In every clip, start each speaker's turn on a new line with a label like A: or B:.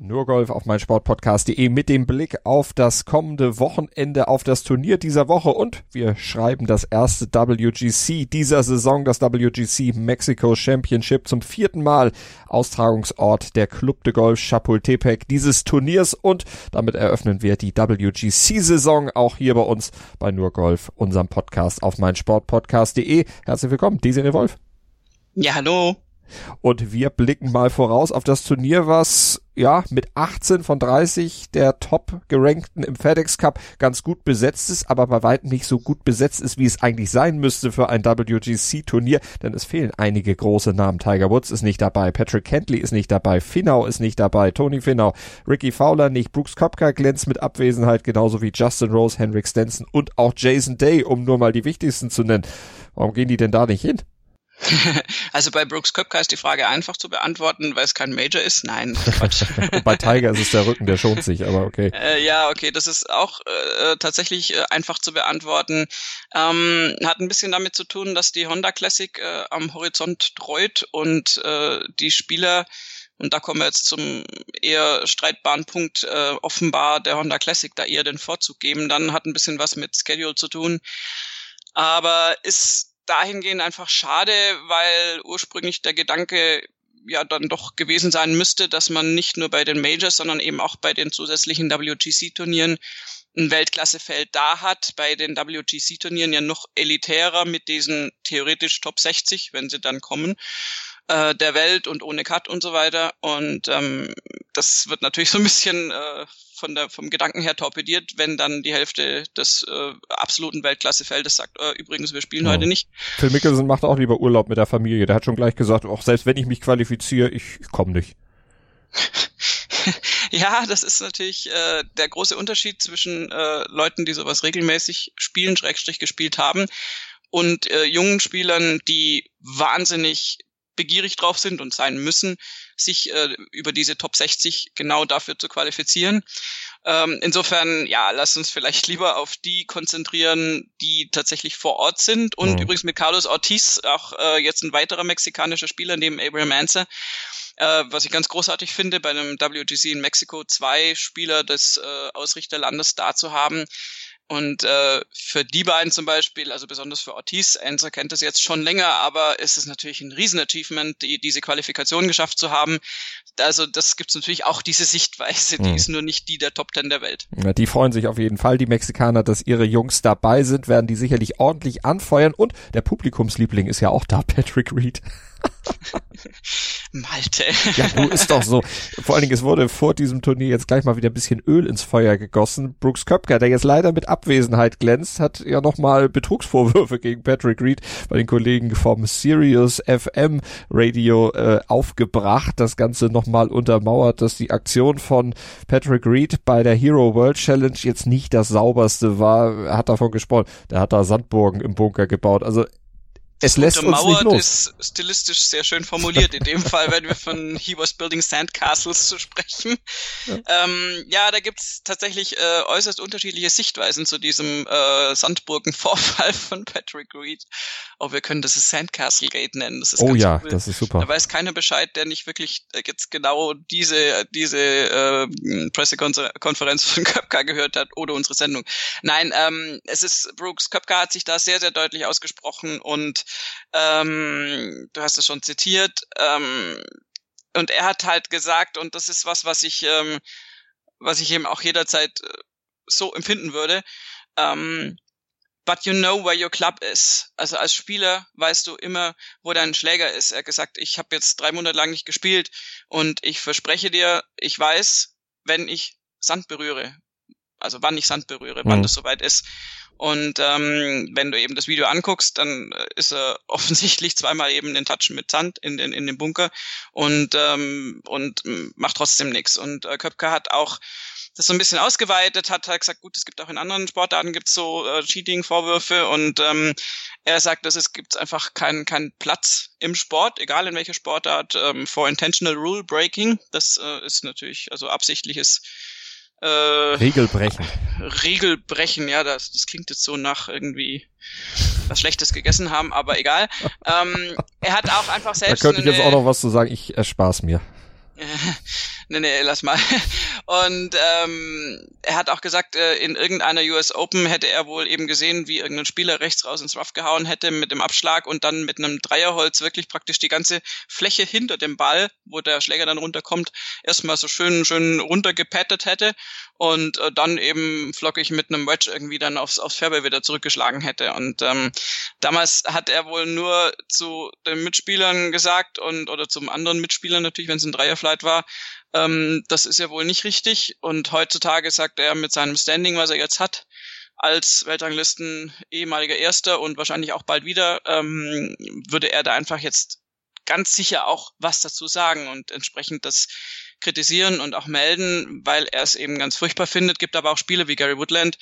A: Nur Golf auf meinsportpodcast.de mit dem Blick auf das kommende Wochenende, auf das Turnier dieser Woche und wir schreiben das erste WGC dieser Saison, das WGC Mexico Championship zum vierten Mal Austragungsort der Club de Golf Chapultepec dieses Turniers und damit eröffnen wir die WGC-Saison auch hier bei uns bei Nur Golf, unserem Podcast auf meinsportpodcast.de. Herzlich willkommen, Desiree Wolf.
B: Ja, hallo.
A: Und wir blicken mal voraus auf das Turnier, was ja mit 18 von 30 der top gerankten im FedEx Cup ganz gut besetzt ist, aber bei weitem nicht so gut besetzt ist, wie es eigentlich sein müsste für ein WGC Turnier, denn es fehlen einige große Namen. Tiger Woods ist nicht dabei, Patrick Kentley ist nicht dabei, Finau ist nicht dabei, Tony Finau, Ricky Fowler nicht, Brooks Kopka glänzt mit Abwesenheit, genauso wie Justin Rose, Henrik Stenson und auch Jason Day, um nur mal die wichtigsten zu nennen. Warum gehen die denn da nicht hin?
B: Also bei Brooks Köpker ist die Frage einfach zu beantworten, weil es kein Major ist. Nein, Quatsch.
A: bei Tiger ist es der Rücken, der schont sich, aber okay.
B: Äh, ja, okay, das ist auch äh, tatsächlich äh, einfach zu beantworten. Ähm, hat ein bisschen damit zu tun, dass die Honda Classic äh, am Horizont treut und äh, die Spieler und da kommen wir jetzt zum eher streitbaren Punkt, äh, offenbar der Honda Classic da eher den Vorzug geben. Dann hat ein bisschen was mit Schedule zu tun. Aber ist dahingehend einfach schade, weil ursprünglich der Gedanke ja dann doch gewesen sein müsste, dass man nicht nur bei den Majors, sondern eben auch bei den zusätzlichen WGC-Turnieren ein Weltklassefeld da hat, bei den WGC-Turnieren ja noch elitärer mit diesen theoretisch Top 60, wenn sie dann kommen äh, der Welt und ohne Cut und so weiter. Und ähm, das wird natürlich so ein bisschen äh, von der, vom Gedanken her torpediert, wenn dann die Hälfte des äh, absoluten Weltklassefeldes sagt, äh, übrigens, wir spielen ja. heute nicht.
A: Phil Mickelson macht auch lieber Urlaub mit der Familie. Der hat schon gleich gesagt, auch selbst wenn ich mich qualifiziere, ich, ich komme nicht.
B: ja, das ist natürlich äh, der große Unterschied zwischen äh, Leuten, die sowas regelmäßig spielen, Schrägstrich gespielt haben, und äh, jungen Spielern, die wahnsinnig begierig drauf sind und sein müssen, sich äh, über diese Top 60 genau dafür zu qualifizieren. Ähm, insofern, ja, lass uns vielleicht lieber auf die konzentrieren, die tatsächlich vor Ort sind. Und mhm. übrigens mit Carlos Ortiz, auch äh, jetzt ein weiterer mexikanischer Spieler neben Abraham Anser, äh, was ich ganz großartig finde, bei einem WGC in Mexiko zwei Spieler des äh, Ausrichterlandes da zu haben, und äh, für die beiden zum Beispiel, also besonders für Ortiz, Enzo kennt das jetzt schon länger, aber es ist natürlich ein Riesen-Achievement, die, diese Qualifikation geschafft zu haben. Also das gibt's natürlich auch diese Sichtweise, die mhm. ist nur nicht die der Top Ten der Welt.
A: Ja, die freuen sich auf jeden Fall, die Mexikaner, dass ihre Jungs dabei sind, werden die sicherlich ordentlich anfeuern und der Publikumsliebling ist ja auch da, Patrick Reed.
B: Malte.
A: Ja, du ist doch so. Vor allen Dingen, es wurde vor diesem Turnier jetzt gleich mal wieder ein bisschen Öl ins Feuer gegossen. Brooks Köpker, der jetzt leider mit Abwesenheit glänzt, hat ja nochmal Betrugsvorwürfe gegen Patrick Reed bei den Kollegen vom Sirius FM Radio äh, aufgebracht. Das Ganze nochmal untermauert, dass die Aktion von Patrick Reed bei der Hero World Challenge jetzt nicht das sauberste war. Er hat davon gesprochen. Der hat da Sandburgen im Bunker gebaut. Also es lässt uns nicht los.
B: ist stilistisch sehr schön formuliert. In dem Fall, wenn wir von He was building sandcastles zu sprechen. Ja, ähm, ja da gibt's tatsächlich äh, äußerst unterschiedliche Sichtweisen zu diesem äh, Sandburgen-Vorfall von Patrick Reed. Oh, wir können das Sandcastle Gate nennen. Das ist
A: oh ja, cool. das ist super.
B: Da weiß keiner Bescheid, der nicht wirklich äh, jetzt genau diese diese äh, Pressekonferenz von Köpka gehört hat oder unsere Sendung. Nein, ähm, es ist Brooks Köpka hat sich da sehr sehr deutlich ausgesprochen und ähm, du hast es schon zitiert. Ähm, und er hat halt gesagt, und das ist was, was ich, ähm, was ich eben auch jederzeit äh, so empfinden würde. Ähm, but you know where your club is. Also als Spieler weißt du immer, wo dein Schläger ist. Er hat gesagt, ich habe jetzt drei Monate lang nicht gespielt und ich verspreche dir, ich weiß, wenn ich Sand berühre, also wann ich Sand berühre, mhm. wann das soweit ist. Und ähm, wenn du eben das Video anguckst, dann äh, ist er offensichtlich zweimal eben den Touch mit Sand in den in dem Bunker und ähm, und macht trotzdem nichts. Und äh, Köpke hat auch das so ein bisschen ausgeweitet, hat halt gesagt, gut, es gibt auch in anderen Sportarten gibt's so äh, Cheating-Vorwürfe und ähm, er sagt, dass es gibt einfach keinen keinen Platz im Sport, egal in welcher Sportart, ähm, for intentional rule breaking. Das äh, ist natürlich also absichtliches
A: äh, Regelbrechen.
B: Regelbrechen, ja, das, das klingt jetzt so nach irgendwie was Schlechtes gegessen haben, aber egal. Ähm, er hat auch einfach selbst.
A: Da könnte ich jetzt auch noch was zu sagen, ich erspar's mir.
B: nee, nee, lass mal. Und ähm, er hat auch gesagt, äh, in irgendeiner US Open hätte er wohl eben gesehen, wie irgendein Spieler rechts raus ins Rough gehauen hätte mit dem Abschlag und dann mit einem Dreierholz wirklich praktisch die ganze Fläche hinter dem Ball, wo der Schläger dann runterkommt, erstmal so schön, schön runtergepattet hätte und äh, dann eben flockig mit einem Wedge irgendwie dann aufs, aufs Fairway wieder zurückgeschlagen hätte. Und ähm, damals hat er wohl nur zu den Mitspielern gesagt und oder zum anderen Mitspieler natürlich, wenn es ein Dreierflight war, ähm, das ist ja wohl nicht richtig. Und heutzutage sagt er mit seinem Standing, was er jetzt hat, als Weltranglisten ehemaliger Erster und wahrscheinlich auch bald wieder, ähm, würde er da einfach jetzt ganz sicher auch was dazu sagen und entsprechend das kritisieren und auch melden, weil er es eben ganz furchtbar findet. Gibt aber auch Spiele wie Gary Woodland,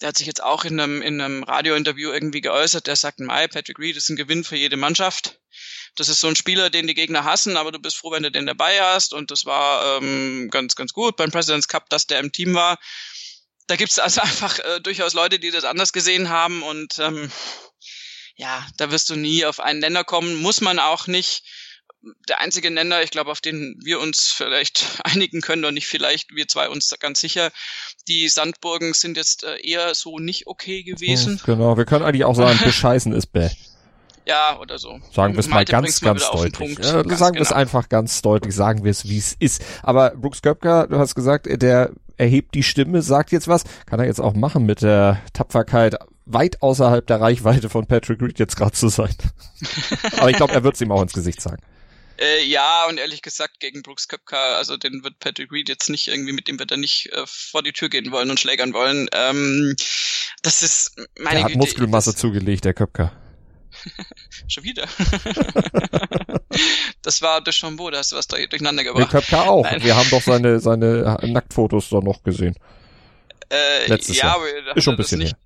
B: der hat sich jetzt auch in einem, in einem Radiointerview irgendwie geäußert, der sagt, Mai, Patrick Reed ist ein Gewinn für jede Mannschaft. Das ist so ein Spieler, den die Gegner hassen, aber du bist froh, wenn du den dabei hast. Und das war ähm, ganz, ganz gut beim President's Cup, dass der im Team war. Da gibt's also einfach äh, durchaus Leute, die das anders gesehen haben. Und ähm, ja, da wirst du nie auf einen Nenner kommen. Muss man auch nicht der einzige Nenner, ich glaube, auf den wir uns vielleicht einigen können, und nicht vielleicht, wir zwei uns ganz sicher, die Sandburgen sind jetzt äh, eher so nicht okay gewesen.
A: Hm, genau, wir können eigentlich auch sagen, bescheißen ist bäh.
B: Ja, oder so.
A: Sagen wir es mal ganz, ganz deutlich. Ja, ganz sagen wir es genau. einfach ganz deutlich, sagen wir es, wie es ist. Aber Brooks Köpker, du hast gesagt, der erhebt die Stimme, sagt jetzt was. Kann er jetzt auch machen mit der Tapferkeit, weit außerhalb der Reichweite von Patrick Reed jetzt gerade zu sein. Aber ich glaube, er wird es ihm auch ins Gesicht sagen.
B: Äh, ja, und ehrlich gesagt, gegen Brooks Köpka, also den wird Patrick Reed jetzt nicht irgendwie, mit dem wird er nicht äh, vor die Tür gehen wollen und schlägern wollen. Ähm, das ist meine
A: Der hat Güte, Muskelmasse zugelegt, der Köpka.
B: Schon wieder. das war Deschambeau, da hast du was durcheinander gebracht.
A: Der Köpka auch. Nein. Wir haben doch seine, seine Nacktfotos da noch gesehen.
B: Äh, Letztes ja, Jahr. aber ist schon ein bisschen nicht, her.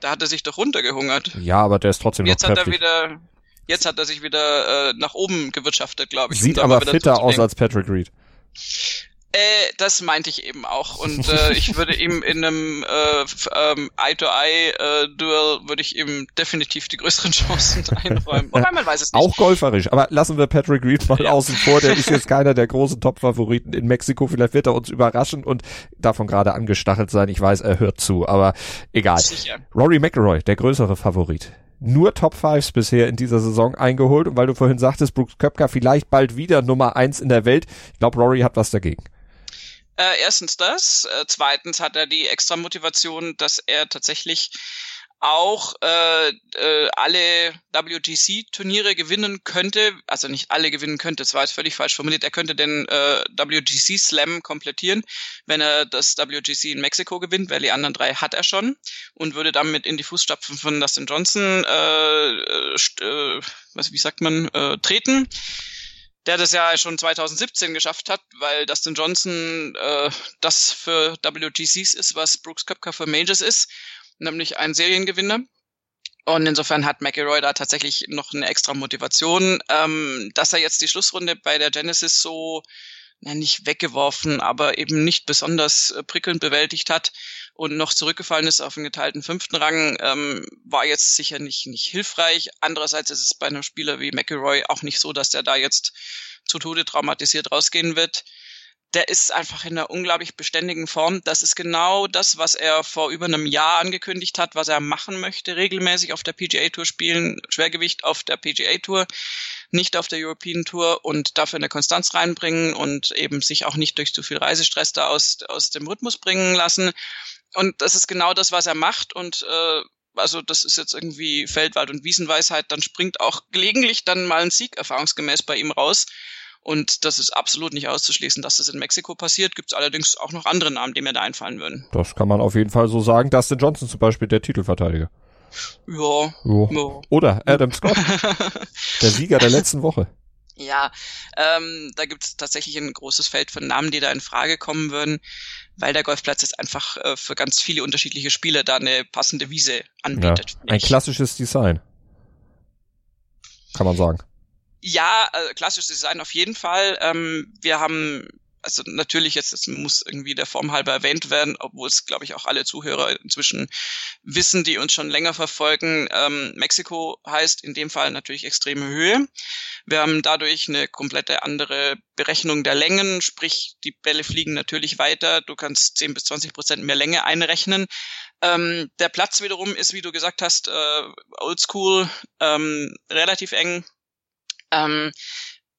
B: Da hat er sich doch runtergehungert.
A: Ja, aber der ist trotzdem
B: Jetzt
A: noch
B: kräftig. Jetzt hat er wieder, Jetzt hat er sich wieder äh, nach oben gewirtschaftet, glaube ich.
A: Sieht aber fitter aus als Patrick Reed.
B: Äh, das meinte ich eben auch. Und äh, ich würde ihm in einem äh, ähm, Eye-to-Eye-Duell äh, würde ich ihm definitiv die größeren Chancen einräumen. Wobei man weiß es nicht.
A: Auch golferisch. Aber lassen wir Patrick Reed mal ja. außen vor. Der ist jetzt keiner der großen Top-Favoriten in Mexiko. Vielleicht wird er uns überraschen und davon gerade angestachelt sein. Ich weiß, er hört zu, aber egal. Sicher. Rory McIlroy, der größere Favorit nur Top Fives bisher in dieser Saison eingeholt. Und weil du vorhin sagtest, Brooks Köpker vielleicht bald wieder Nummer eins in der Welt. Ich glaube, Rory hat was dagegen.
B: Äh, erstens das. Äh, zweitens hat er die extra Motivation, dass er tatsächlich auch äh, äh, alle WGC-Turniere gewinnen könnte, also nicht alle gewinnen könnte, das war jetzt völlig falsch formuliert, er könnte den äh, WGC-Slam komplettieren, wenn er das WGC in Mexiko gewinnt, weil die anderen drei hat er schon und würde damit in die Fußstapfen von Dustin Johnson, äh, äh, was, wie sagt man, äh, treten der das ja schon 2017 geschafft hat, weil Dustin Johnson äh, das für WGCs ist, was Brooks Köpker für Majors ist nämlich ein Seriengewinner. Und insofern hat McElroy da tatsächlich noch eine extra Motivation, ähm, dass er jetzt die Schlussrunde bei der Genesis so na, nicht weggeworfen, aber eben nicht besonders äh, prickelnd bewältigt hat und noch zurückgefallen ist auf den geteilten fünften Rang, ähm, war jetzt sicher nicht, nicht hilfreich. Andererseits ist es bei einem Spieler wie McElroy auch nicht so, dass der da jetzt zu Tode traumatisiert rausgehen wird der ist einfach in einer unglaublich beständigen Form. Das ist genau das, was er vor über einem Jahr angekündigt hat, was er machen möchte, regelmäßig auf der PGA Tour spielen, Schwergewicht auf der PGA Tour, nicht auf der European Tour und dafür eine Konstanz reinbringen und eben sich auch nicht durch zu viel Reisestress da aus, aus dem Rhythmus bringen lassen. Und das ist genau das, was er macht und äh, also das ist jetzt irgendwie Feldwald- und Wiesenweisheit, dann springt auch gelegentlich dann mal ein Sieg erfahrungsgemäß bei ihm raus. Und das ist absolut nicht auszuschließen, dass das in Mexiko passiert. Gibt es allerdings auch noch andere Namen, die mir da einfallen würden.
A: Das kann man auf jeden Fall so sagen. Dustin Johnson zum Beispiel, der Titelverteidiger.
B: Ja.
A: ja. Oder Adam Scott, der Sieger der letzten Woche.
B: Ja, ähm, da gibt es tatsächlich ein großes Feld von Namen, die da in Frage kommen würden, weil der Golfplatz jetzt einfach äh, für ganz viele unterschiedliche Spieler da eine passende Wiese anbietet.
A: Ja, ein klassisches Design. Kann man sagen
B: ja, äh, klassisches Design auf jeden Fall. Ähm, wir haben also natürlich jetzt, das muss irgendwie der Form halber erwähnt werden, obwohl es, glaube ich, auch alle Zuhörer inzwischen wissen, die uns schon länger verfolgen. Ähm, Mexiko heißt in dem Fall natürlich extreme Höhe. Wir haben dadurch eine komplette andere Berechnung der Längen, sprich die Bälle fliegen natürlich weiter. Du kannst 10 bis 20 Prozent mehr Länge einrechnen. Ähm, der Platz wiederum ist, wie du gesagt hast, äh, oldschool, ähm, relativ eng. Ähm,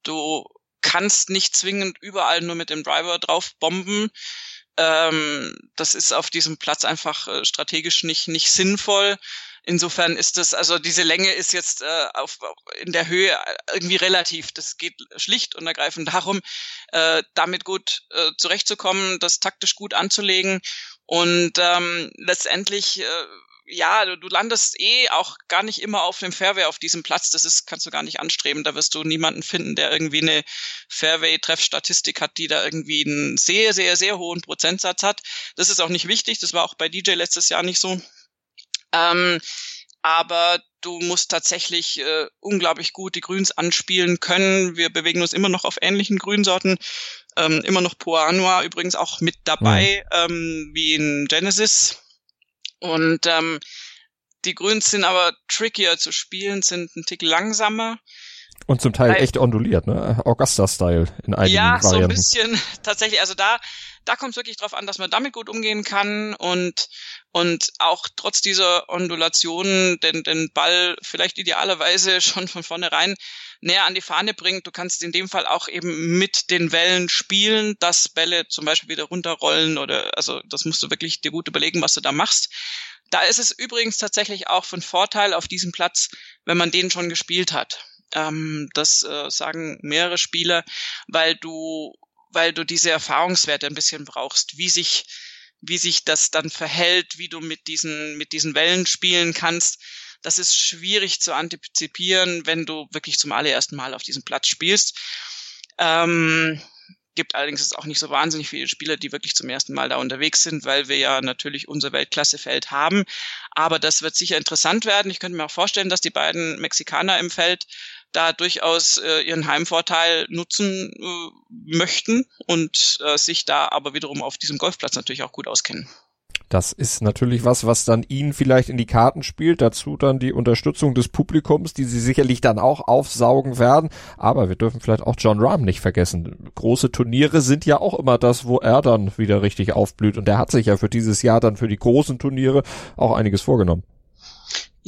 B: du kannst nicht zwingend überall nur mit dem Driver drauf bomben. Ähm, das ist auf diesem Platz einfach äh, strategisch nicht, nicht sinnvoll. Insofern ist das, also diese Länge ist jetzt äh, auf, in der Höhe irgendwie relativ. Das geht schlicht und ergreifend darum, äh, damit gut äh, zurechtzukommen, das taktisch gut anzulegen und ähm, letztendlich äh, ja, du, du landest eh auch gar nicht immer auf dem Fairway auf diesem Platz. Das ist, kannst du gar nicht anstreben. Da wirst du niemanden finden, der irgendwie eine Fairway-Treffstatistik hat, die da irgendwie einen sehr, sehr, sehr hohen Prozentsatz hat. Das ist auch nicht wichtig. Das war auch bei DJ letztes Jahr nicht so. Ähm, aber du musst tatsächlich äh, unglaublich gut die Grüns anspielen können. Wir bewegen uns immer noch auf ähnlichen Grünsorten. Ähm, immer noch Poa Anua übrigens auch mit dabei, mhm. ähm, wie in Genesis. Und ähm, die Grüns sind aber trickier zu spielen, sind ein Tick langsamer.
A: Und zum Teil Weil, echt onduliert, ne? Augusta-Style in einigen ja, Varianten. Ja, so ein
B: bisschen tatsächlich. Also da, da kommt es wirklich drauf an, dass man damit gut umgehen kann und und auch trotz dieser Ondulationen den, den Ball vielleicht idealerweise schon von vornherein näher an die Fahne bringt. Du kannst in dem Fall auch eben mit den Wellen spielen, dass Bälle zum Beispiel wieder runterrollen oder also das musst du wirklich dir gut überlegen, was du da machst. Da ist es übrigens tatsächlich auch von Vorteil auf diesem Platz, wenn man den schon gespielt hat. Ähm, das äh, sagen mehrere Spieler, weil du, weil du diese Erfahrungswerte ein bisschen brauchst, wie sich, wie sich das dann verhält, wie du mit diesen, mit diesen Wellen spielen kannst. Das ist schwierig zu antizipieren, wenn du wirklich zum allerersten Mal auf diesem Platz spielst. Ähm, gibt allerdings auch nicht so wahnsinnig viele Spieler, die wirklich zum ersten Mal da unterwegs sind, weil wir ja natürlich unser Weltklassefeld haben. Aber das wird sicher interessant werden. Ich könnte mir auch vorstellen, dass die beiden Mexikaner im Feld da durchaus äh, ihren Heimvorteil nutzen äh, möchten und äh, sich da aber wiederum auf diesem Golfplatz natürlich auch gut auskennen.
A: Das ist natürlich was, was dann ihnen vielleicht in die Karten spielt. Dazu dann die Unterstützung des Publikums, die sie sicherlich dann auch aufsaugen werden. Aber wir dürfen vielleicht auch John Rahm nicht vergessen. Große Turniere sind ja auch immer das, wo er dann wieder richtig aufblüht. Und der hat sich ja für dieses Jahr dann für die großen Turniere auch einiges vorgenommen.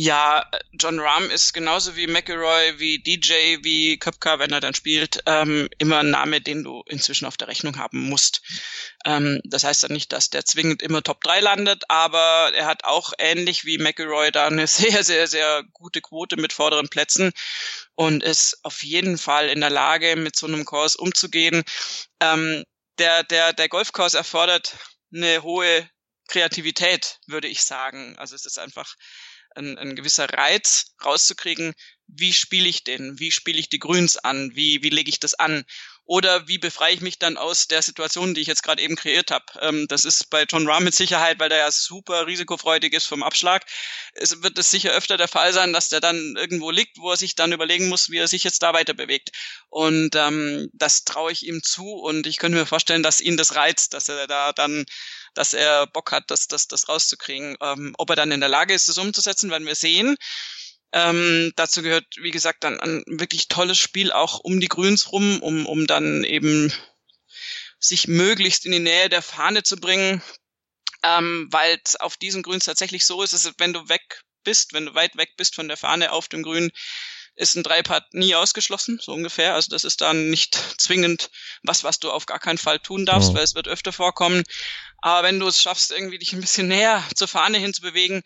B: Ja, John Rahm ist genauso wie McElroy, wie DJ, wie Köpker, wenn er dann spielt, ähm, immer ein Name, den du inzwischen auf der Rechnung haben musst. Ähm, das heißt dann nicht, dass der zwingend immer Top 3 landet, aber er hat auch ähnlich wie McElroy da eine sehr, sehr, sehr gute Quote mit vorderen Plätzen und ist auf jeden Fall in der Lage, mit so einem Kurs umzugehen. Ähm, der, der, der Golfkurs erfordert eine hohe Kreativität, würde ich sagen. Also es ist einfach ein, ein gewisser Reiz rauszukriegen, wie spiele ich den, wie spiele ich die Grüns an, wie, wie lege ich das an oder wie befreie ich mich dann aus der Situation, die ich jetzt gerade eben kreiert habe. Ähm, das ist bei John Rahm mit Sicherheit, weil der ja super risikofreudig ist vom Abschlag. Es wird es sicher öfter der Fall sein, dass der dann irgendwo liegt, wo er sich dann überlegen muss, wie er sich jetzt da weiter bewegt. Und ähm, das traue ich ihm zu und ich könnte mir vorstellen, dass ihn das reizt, dass er da dann dass er Bock hat, das, das, das rauszukriegen. Ähm, ob er dann in der Lage ist, das umzusetzen, werden wir sehen. Ähm, dazu gehört, wie gesagt, dann ein wirklich tolles Spiel auch um die Grüns rum, um, um dann eben sich möglichst in die Nähe der Fahne zu bringen, ähm, weil auf diesen Grüns tatsächlich so ist, dass wenn du weg bist, wenn du weit weg bist von der Fahne auf dem Grün, ist ein Dreipart nie ausgeschlossen, so ungefähr. Also das ist dann nicht zwingend was, was du auf gar keinen Fall tun darfst, oh. weil es wird öfter vorkommen. Aber wenn du es schaffst, irgendwie dich ein bisschen näher zur Fahne hinzubewegen,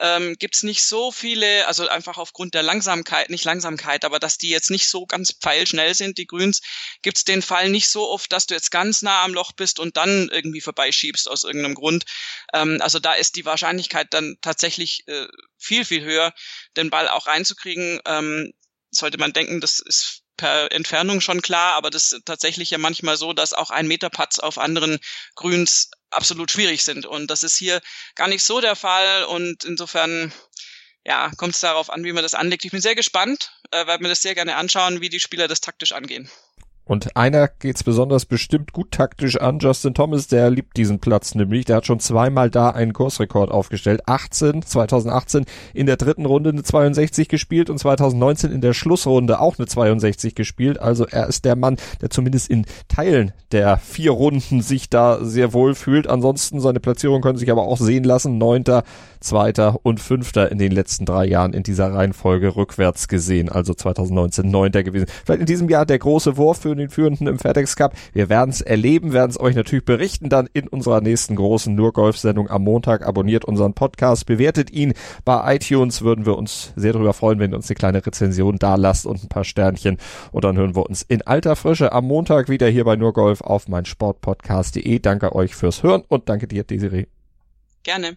B: ähm, gibt es nicht so viele, also einfach aufgrund der Langsamkeit, nicht Langsamkeit, aber dass die jetzt nicht so ganz pfeilschnell sind, die Grüns, gibt es den Fall nicht so oft, dass du jetzt ganz nah am Loch bist und dann irgendwie vorbeischiebst aus irgendeinem Grund. Ähm, also da ist die Wahrscheinlichkeit dann tatsächlich äh, viel, viel höher, den Ball auch reinzukriegen. Ähm, sollte man denken, das ist per Entfernung schon klar, aber das ist tatsächlich ja manchmal so, dass auch ein Meter Putts auf anderen Grüns absolut schwierig sind. Und das ist hier gar nicht so der Fall. Und insofern, ja, kommt es darauf an, wie man das anlegt. Ich bin sehr gespannt, äh, weil wir das sehr gerne anschauen, wie die Spieler das taktisch angehen.
A: Und einer geht's besonders bestimmt gut taktisch an. Justin Thomas, der liebt diesen Platz nämlich. Der hat schon zweimal da einen Kursrekord aufgestellt. 18, 2018 in der dritten Runde eine 62 gespielt und 2019 in der Schlussrunde auch eine 62 gespielt. Also er ist der Mann, der zumindest in Teilen der vier Runden sich da sehr wohl fühlt. Ansonsten seine Platzierung können sich aber auch sehen lassen. Neunter, zweiter und fünfter in den letzten drei Jahren in dieser Reihenfolge rückwärts gesehen. Also 2019 neunter gewesen. Vielleicht in diesem Jahr der große Wurf für den Führenden im FedEx Cup. Wir werden es erleben, werden es euch natürlich berichten dann in unserer nächsten großen Nur Golf Sendung am Montag. Abonniert unseren Podcast, bewertet ihn bei iTunes. Würden wir uns sehr darüber freuen, wenn ihr uns eine kleine Rezension da lasst und ein paar Sternchen. Und dann hören wir uns in alter Frische am Montag wieder hier bei Nur Golf auf mein Sportpodcast.de. Danke euch fürs Hören und danke dir, Desiree.
B: Gerne.